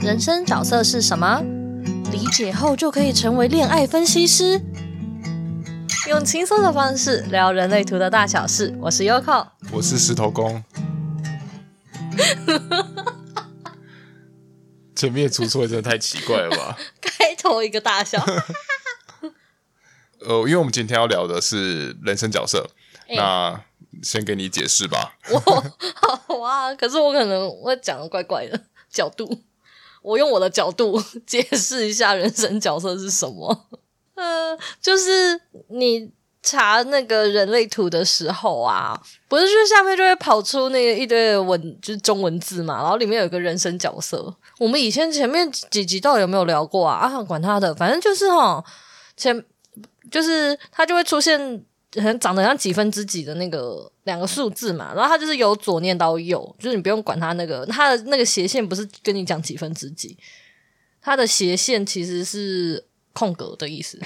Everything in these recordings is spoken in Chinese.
人生角色是什么？理解后就可以成为恋爱分析师。用轻松的方式聊人类图的大小事。我是 Yoko，我是石头公。前面出错真的太奇怪了吧？开头一个大笑。呃，因为我们今天要聊的是人生角色，欸、那先给你解释吧。我 好啊，可是我可能会讲的怪怪的角度。我用我的角度 解释一下人生角色是什么。呃，就是你查那个人类图的时候啊，不是就下面就会跑出那个一堆文，就是中文字嘛，然后里面有个人生角色。我们以前前面几集到底有没有聊过啊？啊，管他的，反正就是哈，前就是它就会出现。很长得像几分之几的那个两个数字嘛，然后它就是由左念到右，就是你不用管它那个它的那个斜线不是跟你讲几分之几，它的斜线其实是空格的意思。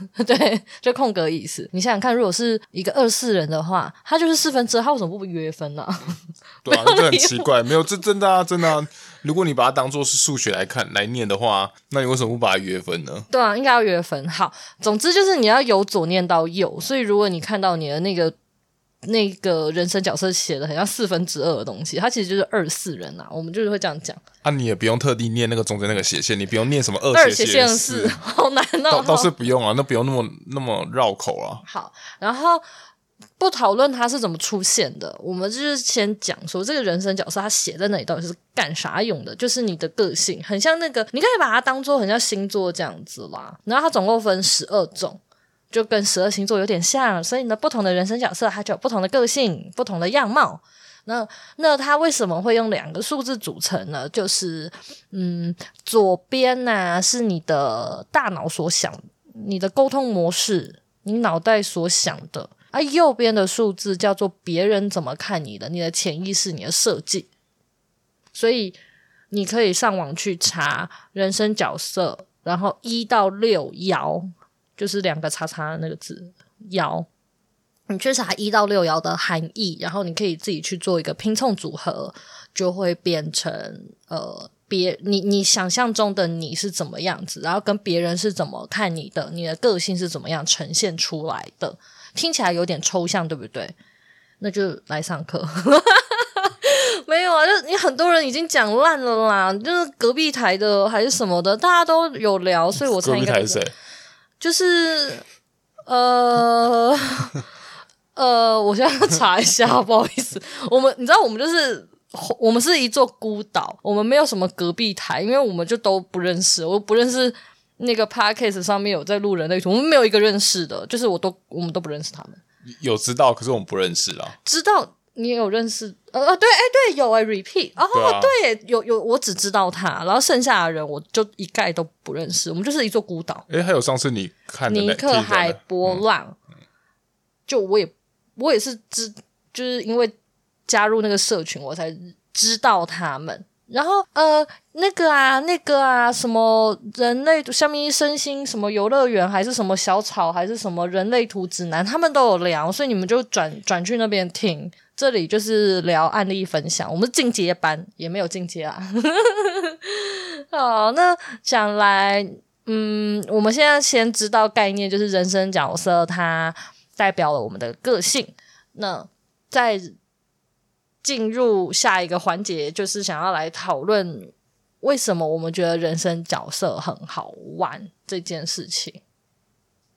对，就空格意思。你想想看，如果是一个二四人的话，他就是四分之二，他为什么不约分呢、啊？对啊，这很奇怪。没有，这真的啊，真的啊。如果你把它当做是数学来看来念的话，那你为什么不把它约分呢？对啊，应该要约分。好，总之就是你要由左念到右。所以如果你看到你的那个。那个人生角色写的很像四分之二的东西，它其实就是二四人呐、啊，我们就是会这样讲。啊，你也不用特地念那个中间那个斜线，你不用念什么二斜线四，好难哦。倒倒是不用啊，那不用那么那么绕口啊。好，然后不讨论它是怎么出现的，我们就是先讲说这个人生角色它写在那里到底是干啥用的，就是你的个性很像那个，你可以把它当做很像星座这样子啦。然后它总共分十二种。就跟十二星座有点像，所以呢，不同的人生角色，它就有不同的个性、不同的样貌。那那它为什么会用两个数字组成呢？就是，嗯，左边呢、是你的大脑所想，你的沟通模式，你脑袋所想的，而右边的数字叫做别人怎么看你的，你的潜意识，你的设计。所以你可以上网去查人生角色，然后一到六爻。就是两个叉叉那个字爻，你去查一到六爻的含义，然后你可以自己去做一个拼凑组合，就会变成呃别你你想象中的你是怎么样子，然后跟别人是怎么看你的，你的个性是怎么样呈现出来的，听起来有点抽象，对不对？那就来上课，没有啊，就你很多人已经讲烂了啦，就是隔壁台的还是什么的，大家都有聊，所以我才应该。就是，呃，呃，我现在要查一下，不好意思，我们你知道，我们就是我们是一座孤岛，我们没有什么隔壁台，因为我们就都不认识，我不认识那个 podcast 上面有在录人类图，我们没有一个认识的，就是我都我们都不认识他们，有知道，可是我们不认识啊，知道。你也有认识？呃呃，对，哎，对，有哎，repeat，哦，对，对，有有，我只知道他，然后剩下的人我就一概都不认识。我们就是一座孤岛。哎，还有上次你看尼克海波浪，嗯、就我也我也是知，就是因为加入那个社群，我才知道他们。然后呃，那个啊，那个啊，什么人类下面身心什么游乐园，还是什么小草，还是什么人类图指南，他们都有聊，所以你们就转转去那边听。这里就是聊案例分享，我们进阶班，也没有进阶啊。好，那讲来，嗯，我们现在先知道概念，就是人生角色，它代表了我们的个性。那在进入下一个环节，就是想要来讨论为什么我们觉得人生角色很好玩这件事情。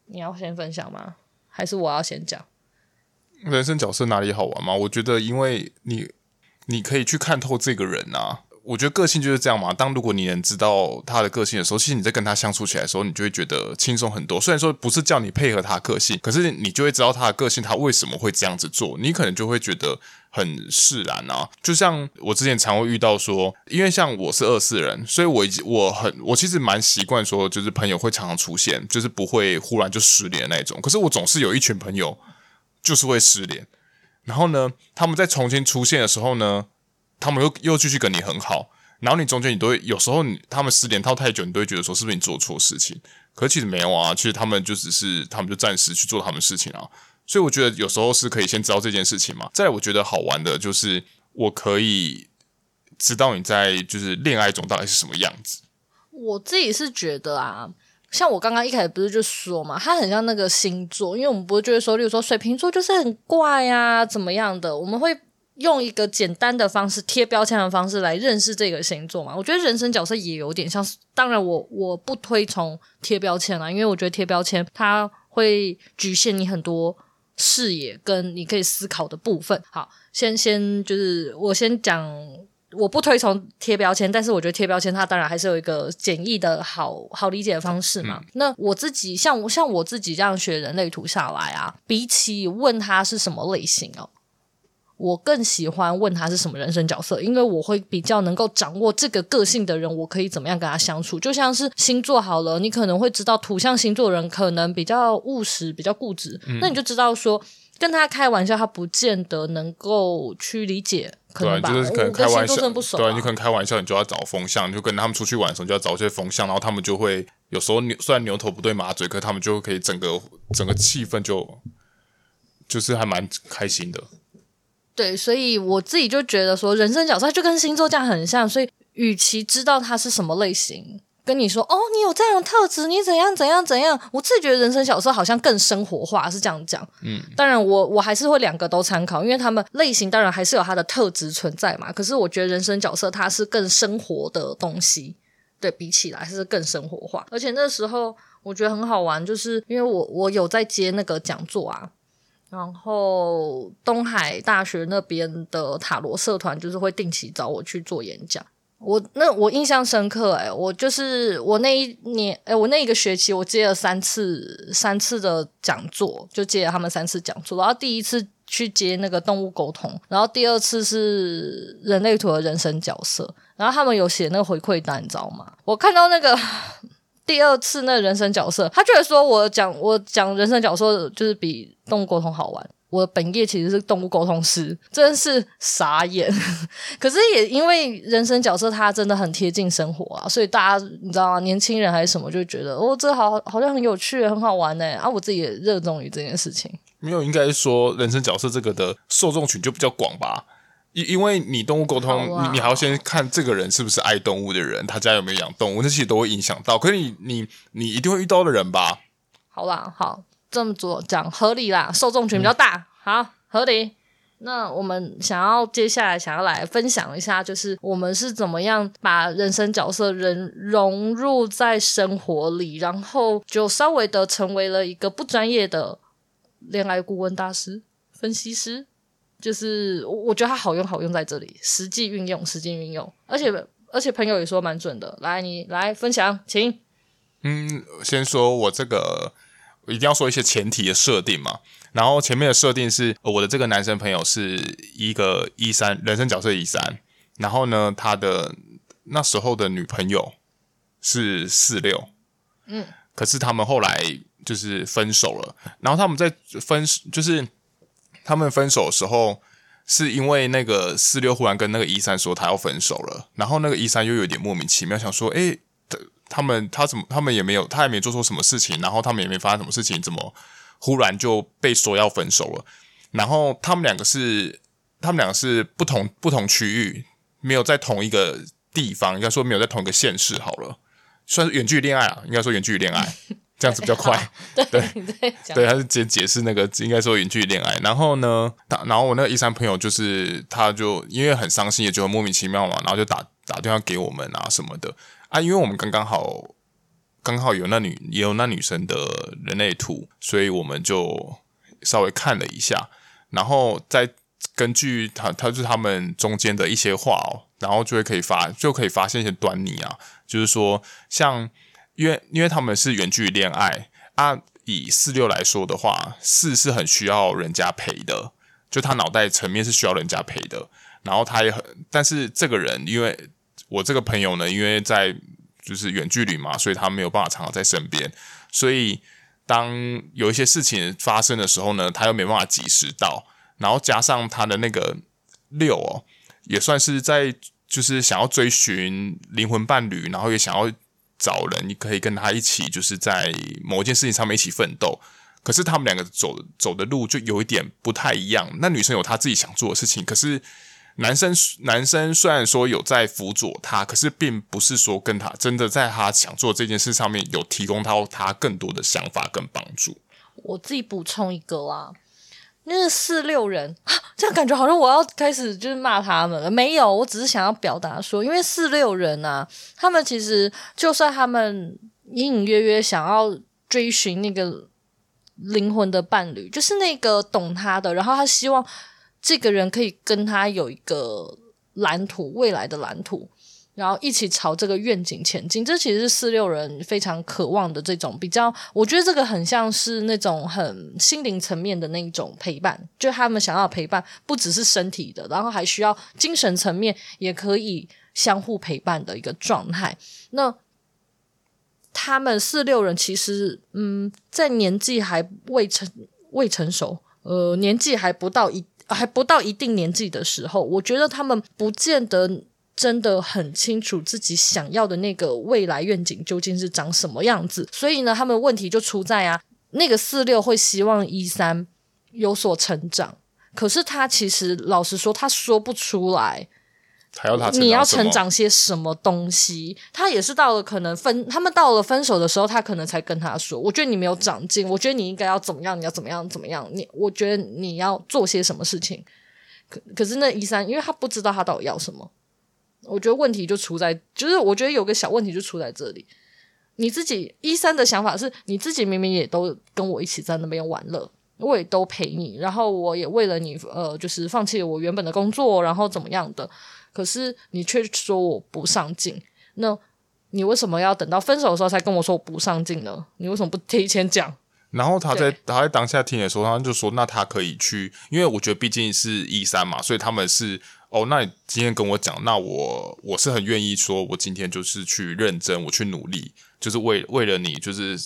你要先分享吗？还是我要先讲？人生角色哪里好玩吗？我觉得，因为你你可以去看透这个人啊。我觉得个性就是这样嘛。当如果你能知道他的个性的时候，其实你在跟他相处起来的时候，你就会觉得轻松很多。虽然说不是叫你配合他个性，可是你就会知道他的个性，他为什么会这样子做。你可能就会觉得很释然啊。就像我之前常会遇到说，因为像我是二四人，所以我已经我很我其实蛮习惯说，就是朋友会常常出现，就是不会忽然就失联那种。可是我总是有一群朋友。就是会失联，然后呢，他们在重新出现的时候呢，他们又又继续跟你很好，然后你中间你都会有时候你他们失联套太久，你都会觉得说是不是你做错事情？可其实没有啊，其实他们就只是他们就暂时去做他们事情啊，所以我觉得有时候是可以先知道这件事情嘛。再，我觉得好玩的就是我可以知道你在就是恋爱中到底是什么样子。我自己是觉得啊，像我刚刚一开始不是就说嘛，它很像那个星座，因为我们不是就会说，例如说水瓶座就是很怪啊，怎么样的，我们会用一个简单的方式贴标签的方式来认识这个星座嘛。我觉得人生角色也有点像，当然我我不推崇贴标签啦，因为我觉得贴标签它会局限你很多视野跟你可以思考的部分。好，先先就是我先讲。我不推崇贴标签，但是我觉得贴标签它当然还是有一个简易的好好理解的方式嘛。嗯、那我自己像我像我自己这样学人类图下来啊，比起问他是什么类型哦，我更喜欢问他是什么人生角色，因为我会比较能够掌握这个个性的人，我可以怎么样跟他相处。就像是星座好了，你可能会知道土象星座的人可能比较务实、比较固执，嗯、那你就知道说跟他开玩笑，他不见得能够去理解。可能对，就是可能开玩笑，啊、对，你可能开玩笑，你就要找风向，你就跟他们出去玩的时候，就要找一些风向，然后他们就会有时候牛，虽然牛头不对马嘴，可他们就可以整个整个气氛就就是还蛮开心的。对，所以我自己就觉得说，人生角色就跟星座这样很像，所以与其知道他是什么类型。跟你说哦，你有这样的特质，你怎样怎样怎样？我自己觉得人生角色好像更生活化，是这样讲。嗯，当然我我还是会两个都参考，因为他们类型当然还是有它的特质存在嘛。可是我觉得人生角色它是更生活的东西，对，比起来是更生活化。而且那时候我觉得很好玩，就是因为我我有在接那个讲座啊，然后东海大学那边的塔罗社团就是会定期找我去做演讲。我那我印象深刻诶，我就是我那一年诶，我那一个学期我接了三次三次的讲座，就接了他们三次讲座。然后第一次去接那个动物沟通，然后第二次是人类图的人生角色。然后他们有写那个回馈单，你知道吗？我看到那个 第二次那个人生角色，他就会说我讲我讲人生角色就是比动物沟通好玩。我的本业其实是动物沟通师，真是傻眼。可是也因为人生角色它真的很贴近生活啊，所以大家你知道吗？年轻人还是什么就觉得哦，这好好像很有趣，很好玩呢。啊，我自己也热衷于这件事情。没有，应该说人生角色这个的受众群就比较广吧。因因为你动物沟通，啊、你你还要先看这个人是不是爱动物的人，他家有没有养动物，这些都会影响到。可是你你你一定会遇到的人吧？好啦，好。这么做讲合理啦，受众群比较大，好合理。那我们想要接下来想要来分享一下，就是我们是怎么样把人生角色人融入在生活里，然后就稍微的成为了一个不专业的恋爱顾问大师、分析师。就是我觉得它好用，好用在这里，实际运用，实际运用，而且而且朋友也说蛮准的。来，你来分享，请。嗯，先说我这个。一定要说一些前提的设定嘛，然后前面的设定是我的这个男生朋友是一个一三人生角色一三，然后呢，他的那时候的女朋友是四六，嗯，可是他们后来就是分手了，然后他们在分就是他们分手的时候，是因为那个四六忽然跟那个一三说他要分手了，然后那个一三又有点莫名其妙，想说，诶。他们他怎么他们也没有他也没做错什么事情，然后他们也没发生什么事情，怎么忽然就被说要分手了？然后他们两个是他们两个是不同不同区域，没有在同一个地方，应该说没有在同一个县市好了，算是远距离恋爱啊，应该说远距离恋爱这样子比较快。对对对，对，他是解解释那个应该说远距离恋爱。然后呢，他然后我那个一三朋友就是他就因为很伤心，也觉得莫名其妙嘛，然后就打打电话给我们啊什么的。啊，因为我们刚刚好，刚好有那女也有那女生的人类图，所以我们就稍微看了一下，然后再根据他，他就是他们中间的一些话哦，然后就会可以发，就可以发现一些端倪啊，就是说，像因为因为他们是远距离恋爱啊，以四六来说的话，四是很需要人家陪的，就他脑袋层面是需要人家陪的，然后他也很，但是这个人因为。我这个朋友呢，因为在就是远距离嘛，所以他没有办法常常在身边，所以当有一些事情发生的时候呢，他又没办法及时到，然后加上他的那个六哦，也算是在就是想要追寻灵魂伴侣，然后也想要找人，你可以跟他一起，就是在某一件事情上面一起奋斗。可是他们两个走走的路就有一点不太一样。那女生有她自己想做的事情，可是。男生男生虽然说有在辅佐他，可是并不是说跟他真的在他想做这件事上面有提供到他更多的想法跟帮助。我自己补充一个啦，那四六人，啊 这样感觉好像我要开始就是骂他们了。没有，我只是想要表达说，因为四六人啊，他们其实就算他们隐隐约约想要追寻那个灵魂的伴侣，就是那个懂他的，然后他希望。这个人可以跟他有一个蓝图，未来的蓝图，然后一起朝这个愿景前进。这其实是四六人非常渴望的这种比较，我觉得这个很像是那种很心灵层面的那种陪伴，就他们想要陪伴，不只是身体的，然后还需要精神层面也可以相互陪伴的一个状态。那他们四六人其实，嗯，在年纪还未成未成熟，呃，年纪还不到一。还不到一定年纪的时候，我觉得他们不见得真的很清楚自己想要的那个未来愿景究竟是长什么样子。所以呢，他们问题就出在啊，那个四六会希望一三有所成长，可是他其实老实说，他说不出来。要他你要成长些什么东西？他也是到了可能分，他们到了分手的时候，他可能才跟他说：“我觉得你没有长进，我觉得你应该要怎么样？你要怎么样？怎么样？你我觉得你要做些什么事情？”可可是那一三，因为他不知道他到底要什么，我觉得问题就出在，就是我觉得有个小问题就出在这里。你自己一三的想法是，你自己明明也都跟我一起在那边玩乐，我也都陪你，然后我也为了你，呃，就是放弃了我原本的工作，然后怎么样的。可是你却说我不上进，那你为什么要等到分手的时候才跟我说我不上进呢？你为什么不提前讲？然后他在他在当下听的时候，他就说：“那他可以去，因为我觉得毕竟是一三嘛，所以他们是哦。那你今天跟我讲，那我我是很愿意说，我今天就是去认真，我去努力，就是为为了你，就是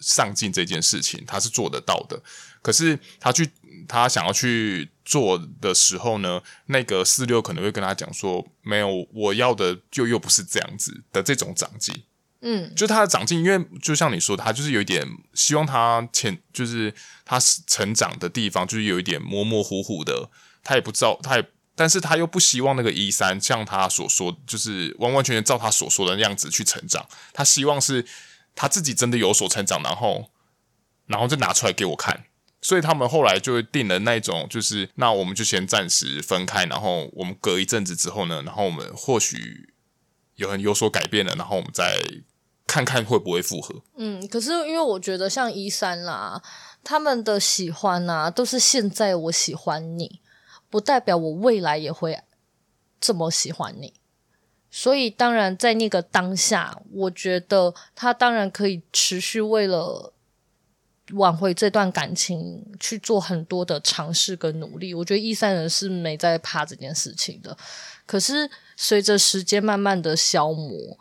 上进这件事情，他是做得到的。可是他去。”他想要去做的时候呢，那个四六可能会跟他讲说：“没有，我要的就又不是这样子的这种长进。”嗯，就他的长进，因为就像你说，他就是有一点希望他前，就是他成长的地方，就是有一点模模糊糊的，他也不知道，他也，但是他又不希望那个一三像他所说，就是完完全全照他所说的那样子去成长。他希望是他自己真的有所成长，然后，然后就拿出来给我看。所以他们后来就定了那种，就是那我们就先暂时分开，然后我们隔一阵子之后呢，然后我们或许有很有所改变了，然后我们再看看会不会复合。嗯，可是因为我觉得像一三啦，他们的喜欢啊，都是现在我喜欢你，不代表我未来也会这么喜欢你。所以当然在那个当下，我觉得他当然可以持续为了。挽回这段感情，去做很多的尝试跟努力，我觉得一三人是没在怕这件事情的。可是随着时间慢慢的消磨，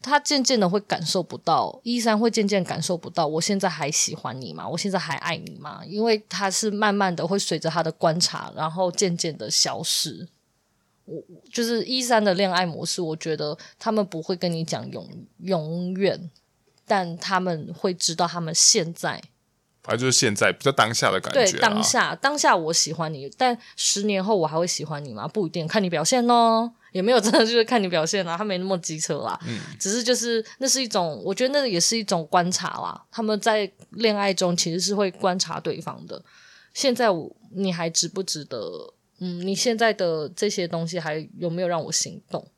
他渐渐的会感受不到，一三会渐渐感受不到，我现在还喜欢你吗？我现在还爱你吗？因为他是慢慢的会随着他的观察，然后渐渐的消失。我就是一三的恋爱模式，我觉得他们不会跟你讲永永远，但他们会知道他们现在。反正就是现在比较当下的感觉。对，当下当下我喜欢你，但十年后我还会喜欢你吗？不一定，看你表现哦。也没有真的就是看你表现啊，他没那么机车啦。嗯，只是就是那是一种，我觉得那也是一种观察啦。他们在恋爱中其实是会观察对方的。现在我你还值不值得？嗯，你现在的这些东西还有没有让我心动？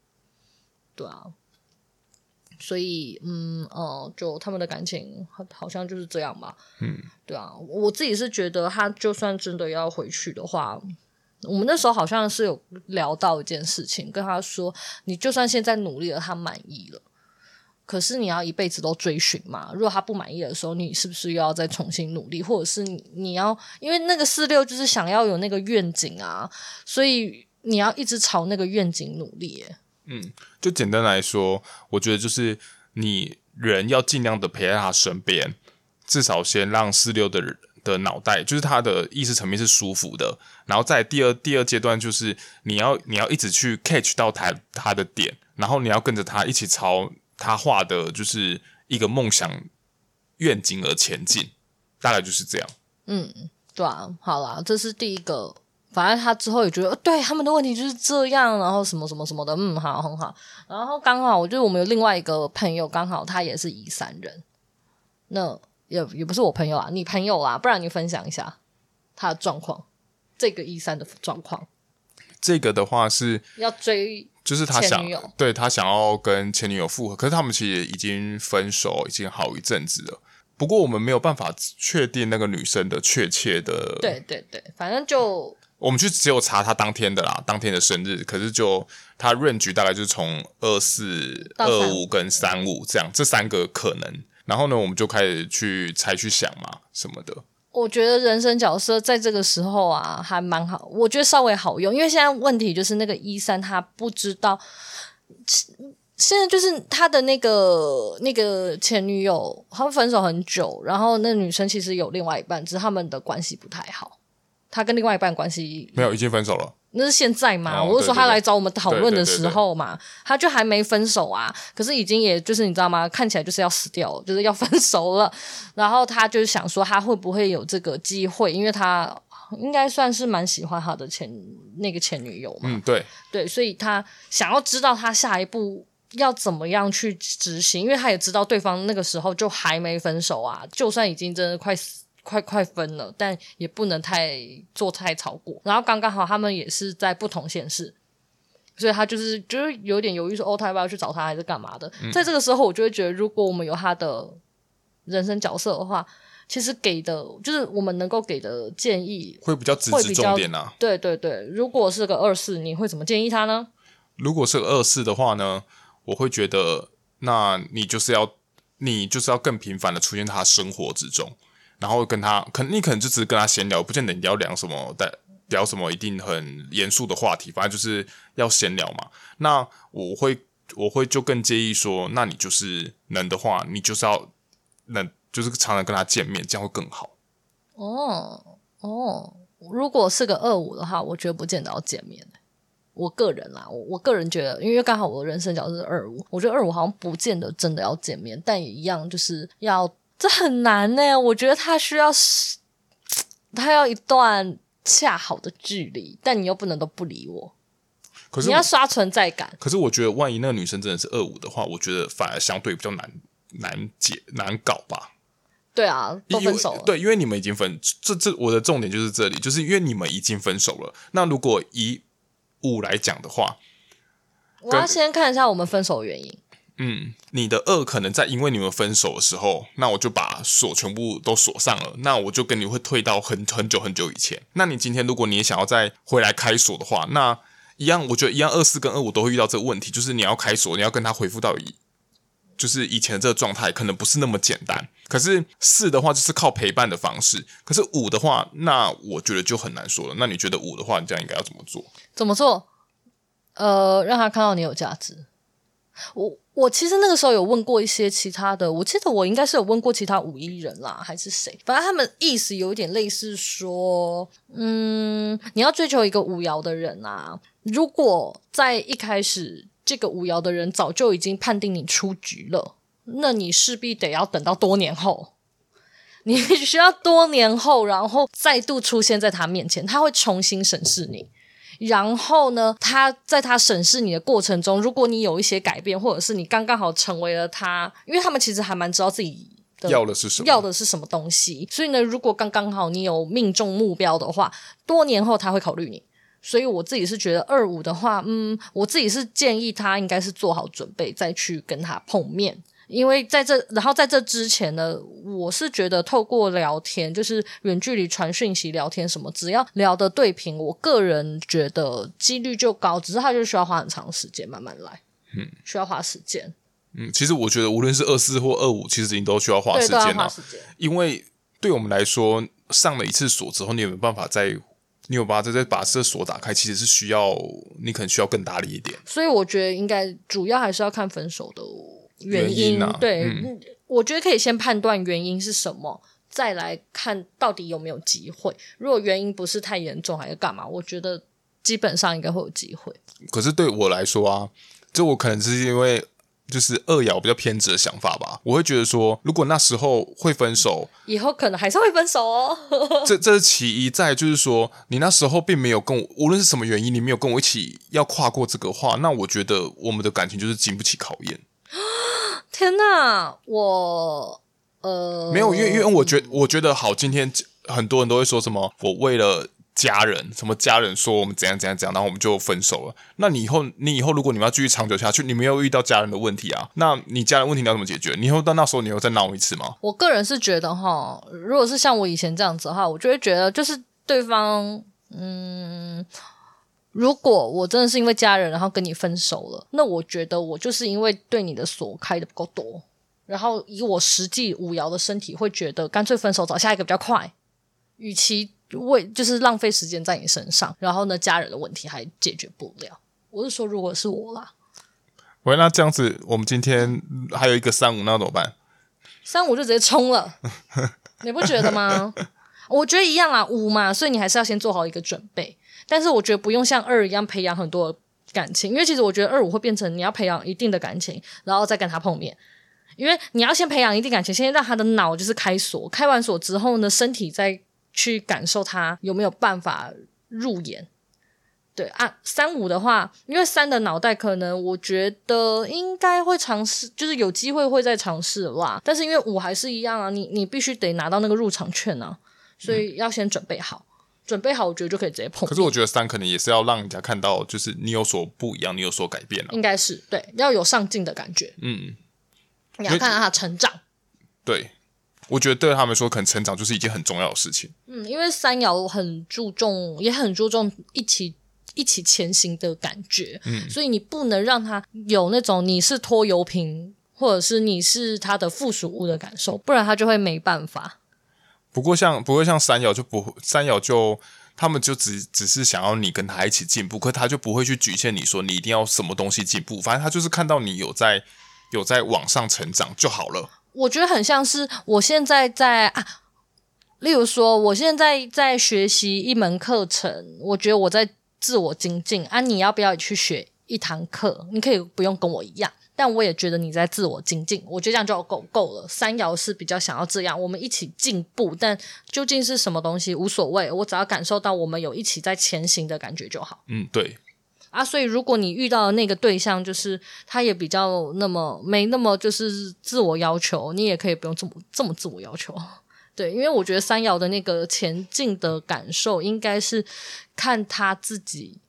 对啊。所以，嗯，哦、呃，就他们的感情好，好像就是这样吧。嗯，对啊，我自己是觉得，他就算真的要回去的话，我们那时候好像是有聊到一件事情，跟他说，你就算现在努力了，他满意了，可是你要一辈子都追寻嘛。如果他不满意的时候，你是不是又要再重新努力，或者是你，你要，因为那个四六就是想要有那个愿景啊，所以你要一直朝那个愿景努力。嗯，就简单来说，我觉得就是你人要尽量的陪在他身边，至少先让四六的的脑袋，就是他的意识层面是舒服的。然后在第二第二阶段，就是你要你要一直去 catch 到他他的点，然后你要跟着他一起朝他画的，就是一个梦想愿景而前进。大概就是这样。嗯，对啊，好啦，这是第一个反正他之后也觉得，对他们的问题就是这样，然后什么什么什么的，嗯，好，很好。然后刚好，我觉得我们有另外一个朋友，刚好他也是宜山人，那也也不是我朋友啊，你朋友啊，不然你分享一下他的状况，这个宜山的状况。这个的话是要追，就是他想对他想要跟前女友复合，可是他们其实已经分手，已经好一阵子了。不过我们没有办法确定那个女生的确切的，对对对，反正就。我们就只有查他当天的啦，当天的生日。可是就他 range 大概就是从二四、二五跟三五这样，这三个可能。然后呢，我们就开始去猜去想嘛什么的。我觉得人生角色在这个时候啊，还蛮好。我觉得稍微好用，因为现在问题就是那个一三他不知道，现在就是他的那个那个前女友，他们分手很久，然后那女生其实有另外一半，只是他们的关系不太好。他跟另外一半关系没有，已经分手了。那是现在嘛？哦、我是说他来找我们讨论的时候嘛，他就还没分手啊。可是已经也就是你知道吗？看起来就是要死掉了，就是要分手了。然后他就想说，他会不会有这个机会？因为他应该算是蛮喜欢他的前那个前女友嘛。嗯，对对，所以他想要知道他下一步要怎么样去执行，因为他也知道对方那个时候就还没分手啊，就算已经真的快死。快快分了，但也不能太做太超过。然后刚刚好他们也是在不同县市，所以他就是就是有点犹豫说，哦，他要不要去找他还是干嘛的？嗯、在这个时候，我就会觉得，如果我们有他的人生角色的话，其实给的就是我们能够给的建议会比较直指重点啊。对对对，如果是个二四，你会怎么建议他呢？如果是个二四的话呢，我会觉得，那你就是要你就是要更频繁的出现他生活之中。然后跟他，可能你可能就只是跟他闲聊，不见得你要聊什么，但聊什么一定很严肃的话题，反正就是要闲聊嘛。那我会，我会就更介意说，那你就是能的话，你就是要能，就是常常跟他见面，这样会更好。哦哦，如果是个二五的话，我觉得不见得要见面。我个人啦，我我个人觉得，因为刚好我人生角色是二五，我觉得二五好像不见得真的要见面，但也一样就是要。这很难呢，我觉得他需要，他要一段恰好的距离，但你又不能都不理我。可是你要刷存在感。可是我觉得，万一那个女生真的是二五的话，我觉得反而相对比较难难解难搞吧。对啊，都分手了。对，因为你们已经分，这这我的重点就是这里，就是因为你们已经分手了。那如果以五来讲的话，我要先看一下我们分手的原因。嗯，你的二可能在因为你们分手的时候，那我就把锁全部都锁上了，那我就跟你会退到很很久很久以前。那你今天如果你也想要再回来开锁的话，那一样，我觉得一样，二四跟二五都会遇到这个问题，就是你要开锁，你要跟他回复到以就是以前的这个状态，可能不是那么简单。可是四的话就是靠陪伴的方式，可是五的话，那我觉得就很难说了。那你觉得五的话，你这样应该要怎么做？怎么做？呃，让他看到你有价值。我。我其实那个时候有问过一些其他的，我记得我应该是有问过其他五一人啦，还是谁？反正他们意思有点类似说，嗯，你要追求一个五爻的人啊，如果在一开始这个五爻的人早就已经判定你出局了，那你势必得要等到多年后，你需要多年后，然后再度出现在他面前，他会重新审视你。然后呢，他在他审视你的过程中，如果你有一些改变，或者是你刚刚好成为了他，因为他们其实还蛮知道自己的要的是什么，要的是什么东西。所以呢，如果刚刚好你有命中目标的话，多年后他会考虑你。所以我自己是觉得二五的话，嗯，我自己是建议他应该是做好准备再去跟他碰面。因为在这，然后在这之前呢，我是觉得透过聊天，就是远距离传讯息聊天什么，只要聊得对频，我个人觉得几率就高。只是他就需要花很长时间慢慢来，嗯，需要花时间。嗯，其实我觉得无论是二四或二五，其实你都需要花时间啊。因为对我们来说，上了一次锁之后，你有没有办法再，你有把这再再把这锁打开？其实是需要你可能需要更大力一点。所以我觉得应该主要还是要看分手的。原因，原因啊，对，嗯，我觉得可以先判断原因是什么，再来看到底有没有机会。如果原因不是太严重，还是干嘛？我觉得基本上应该会有机会。可是对我来说啊，就我可能是因为就是二爻比较偏执的想法吧。我会觉得说，如果那时候会分手，以后可能还是会分手哦。这这是其一，再就是说，你那时候并没有跟我，无论是什么原因，你没有跟我一起要跨过这个话，那我觉得我们的感情就是经不起考验。天哪，我呃没有，因为因为我觉得我觉得好，今天很多人都会说什么，我为了。家人什么家人说我们怎样怎样怎样，然后我们就分手了。那你以后你以后如果你们要继续长久下去，你没有遇到家人的问题啊？那你家人问题你要怎么解决？你以后到那时候你又再闹一次吗？我个人是觉得哈，如果是像我以前这样子的话，我就会觉得就是对方，嗯，如果我真的是因为家人然后跟你分手了，那我觉得我就是因为对你的锁开的不够多，然后以我实际五爻的身体会觉得干脆分手找下一个比较快，与其。为就是浪费时间在你身上，然后呢，家人的问题还解决不了。我是说，如果是我啦，喂，那这样子，我们今天还有一个三五，那怎么办？三五就直接冲了，你不觉得吗？我觉得一样啊，五嘛，所以你还是要先做好一个准备。但是我觉得不用像二一样培养很多感情，因为其实我觉得二五会变成你要培养一定的感情，然后再跟他碰面。因为你要先培养一定感情，先让他的脑就是开锁，开完锁之后呢，身体再。去感受他有没有办法入眼，对啊，三五的话，因为三的脑袋可能我觉得应该会尝试，就是有机会会再尝试啦。但是因为五还是一样啊，你你必须得拿到那个入场券啊，所以要先准备好，准备好，我觉得就可以直接碰。可是我觉得三可能也是要让人家看到，就是你有所不一样，你有所改变了、啊。应该是对，要有上进的感觉。嗯，你要看到他成长。对。我觉得对他们说，可能成长就是一件很重要的事情。嗯，因为三爻很注重，也很注重一起一起前行的感觉。嗯，所以你不能让他有那种你是拖油瓶，或者是你是他的附属物的感受，不然他就会没办法。不过像不会像三爻就不三爻就他们就只只是想要你跟他一起进步，可他就不会去局限你说你一定要什么东西进步，反正他就是看到你有在有在往上成长就好了。我觉得很像是我现在在啊，例如说，我现在在学习一门课程，我觉得我在自我精进啊。你要不要去学一堂课？你可以不用跟我一样，但我也觉得你在自我精进。我觉得这样就够够了。三爻是比较想要这样，我们一起进步，但究竟是什么东西无所谓，我只要感受到我们有一起在前行的感觉就好。嗯，对。啊，所以如果你遇到的那个对象，就是他也比较那么没那么就是自我要求，你也可以不用这么这么自我要求，对，因为我觉得三爻的那个前进的感受，应该是看他自己，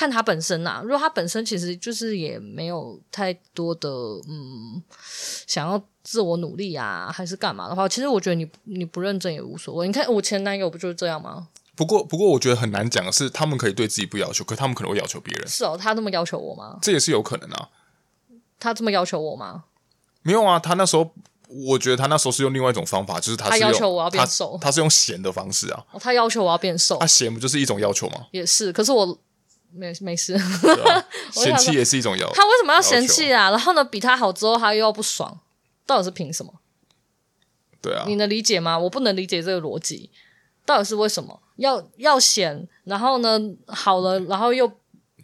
看他本身呐、啊。如果他本身其实就是也没有太多的嗯想要自我努力啊，还是干嘛的话，其实我觉得你你不认真也无所谓。你看我前男友不就是这样吗？不过，不过，我觉得很难讲的是，他们可以对自己不要求，可他们可能会要求别人。是哦，他这么要求我吗？这也是有可能啊。他这么要求我吗？没有啊，他那时候，我觉得他那时候是用另外一种方法，就是他，要求我要变瘦，他，他是用咸的方式啊。哦，他要求我要变瘦，他咸不就是一种要求吗？也是，可是我没没事。啊、嫌弃也是一种要。他为什么要嫌弃啊？然后呢，比他好之后，他又要不爽，到底是凭什么？对啊，你能理解吗？我不能理解这个逻辑，到底是为什么？要要嫌，然后呢，好了，然后又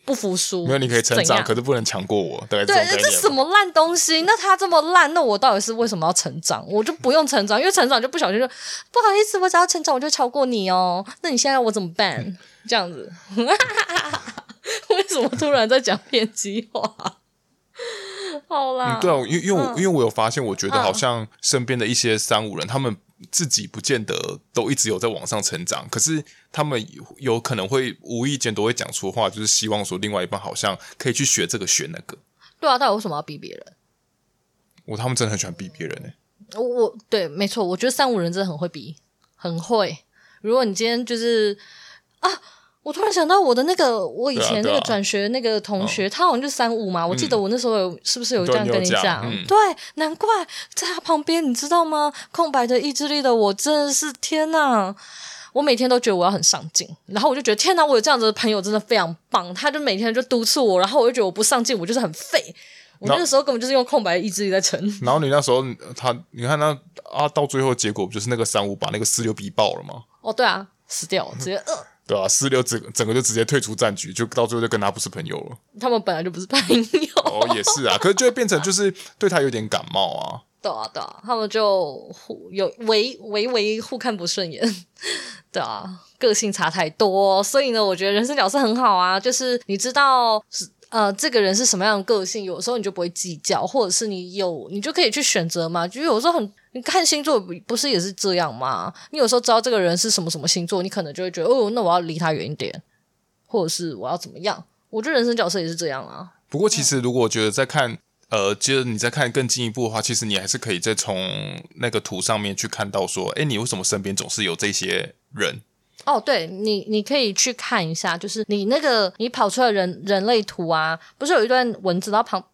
不服输。没有，你可以成长，可是不能强过我。对，对，这什么烂东西？那他这么烂，那我到底是为什么要成长？我就不用成长，因为成长就不小心就不好意思，我只要成长，我就超过你哦。那你现在要我怎么办？这样子，为什么突然在讲偏激话？好啦，嗯、对啊，因为因为我、嗯、因为我有发现，我觉得好像身边的一些三五人，他们。自己不见得都一直有在网上成长，可是他们有可能会无意间都会讲出话，就是希望说另外一半好像可以去学这个学那个。对啊，到底为什么要逼别人？我他们真的很喜欢逼别人呢、欸。我我对，没错，我觉得三五人真的很会逼，很会。如果你今天就是啊。我突然想到我的那个，我以前那个转学那个同学，他好像就三五嘛。嗯、我记得我那时候有是不是有这样跟你讲？嗯、对，难怪在他旁边，你知道吗？空白的意志力的我真的是天呐！我每天都觉得我要很上进，然后我就觉得天呐，我有这样子的朋友真的非常棒。他就每天就督促我，然后我就觉得我不上进，我就是很废。我那个时候根本就是用空白的意志力在撑。然后你那时候他，你看他啊，到最后结果不就是那个三五把那个四六逼爆了吗？哦，对啊，死掉了，直接呃。对啊，四六整整个就直接退出战局，就到最后就跟他不是朋友了。他们本来就不是朋友。哦，也是啊，可是就会变成就是对他有点感冒啊。对啊，对啊，他们就互有唯唯唯互看不顺眼。对啊，个性差太多，所以呢，我觉得人生角色很好啊，就是你知道是呃这个人是什么样的个性，有时候你就不会计较，或者是你有你就可以去选择嘛。就有时候很你看星座不是也是这样吗？你有时候知道这个人是什么什么星座，你可能就会觉得哦，那我要离他远一点，或者是我要怎么样？我觉得人生角色也是这样啊。不过其实如果我觉得在看。呃，接着你再看更进一步的话，其实你还是可以再从那个图上面去看到说，哎，你为什么身边总是有这些人？哦，对你，你可以去看一下，就是你那个你跑出来的人人类图啊，不是有一段文字，然后旁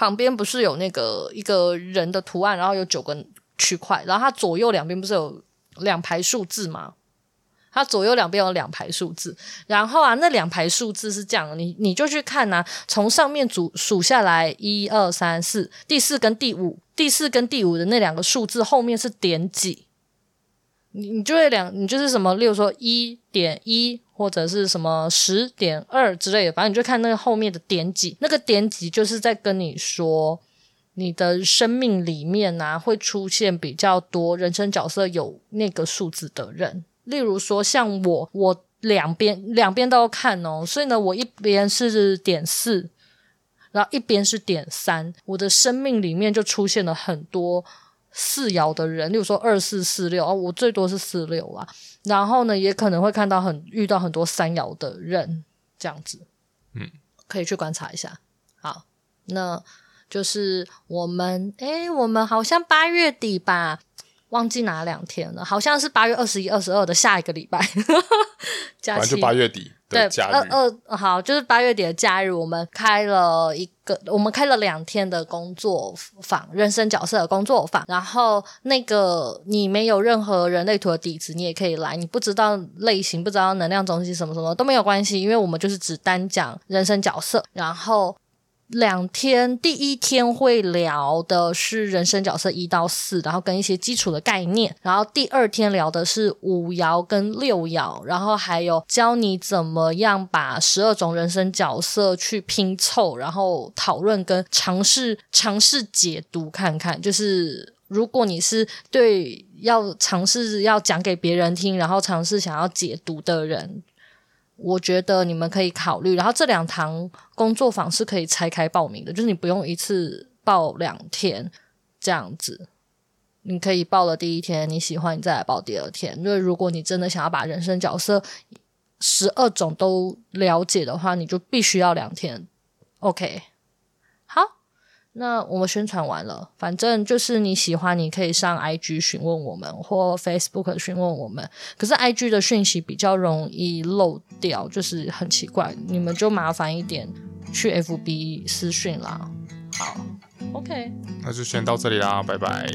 旁边不是有那个一个人的图案，然后有九个区块，然后它左右两边不是有两排数字吗？它左右两边有两排数字，然后啊，那两排数字是这样，你你就去看呐、从上面数数下来，一二三四，第四跟第五，第四跟第五的那两个数字后面是点几，你你就会两，你就是什么，例如说一点一或者是什么十点二之类的，反正你就看那个后面的点几，那个点几就是在跟你说，你的生命里面啊会出现比较多人生角色有那个数字的人。例如说，像我，我两边两边都要看哦，所以呢，我一边是点四，然后一边是点三，我的生命里面就出现了很多四爻的人，例如说二四四六哦，我最多是四六啊，然后呢，也可能会看到很遇到很多三爻的人，这样子，嗯，可以去观察一下。好，那就是我们，诶，我们好像八月底吧。忘记哪两天了，好像是八月二十一、二十二的下一个礼拜，假期，反正就八月底。对，二二好，就是八月底的假日，我们开了一个，我们开了两天的工作坊，人生角色的工作坊。然后那个你没有任何人类图的底子，你也可以来。你不知道类型，不知道能量中心什么什么都没有关系，因为我们就是只单讲人生角色，然后。两天，第一天会聊的是人生角色一到四，然后跟一些基础的概念。然后第二天聊的是五爻跟六爻，然后还有教你怎么样把十二种人生角色去拼凑，然后讨论跟尝试尝试解读看看。就是如果你是对要尝试要讲给别人听，然后尝试想要解读的人。我觉得你们可以考虑，然后这两堂工作坊是可以拆开报名的，就是你不用一次报两天这样子，你可以报了第一天，你喜欢你再来报第二天。因为如果你真的想要把人生角色十二种都了解的话，你就必须要两天。OK，好。那我们宣传完了，反正就是你喜欢，你可以上 IG 询问我们，或 Facebook 询问我们。可是 IG 的讯息比较容易漏掉，就是很奇怪，你们就麻烦一点去 FB 私讯啦。好，OK，那就先到这里啦，拜拜。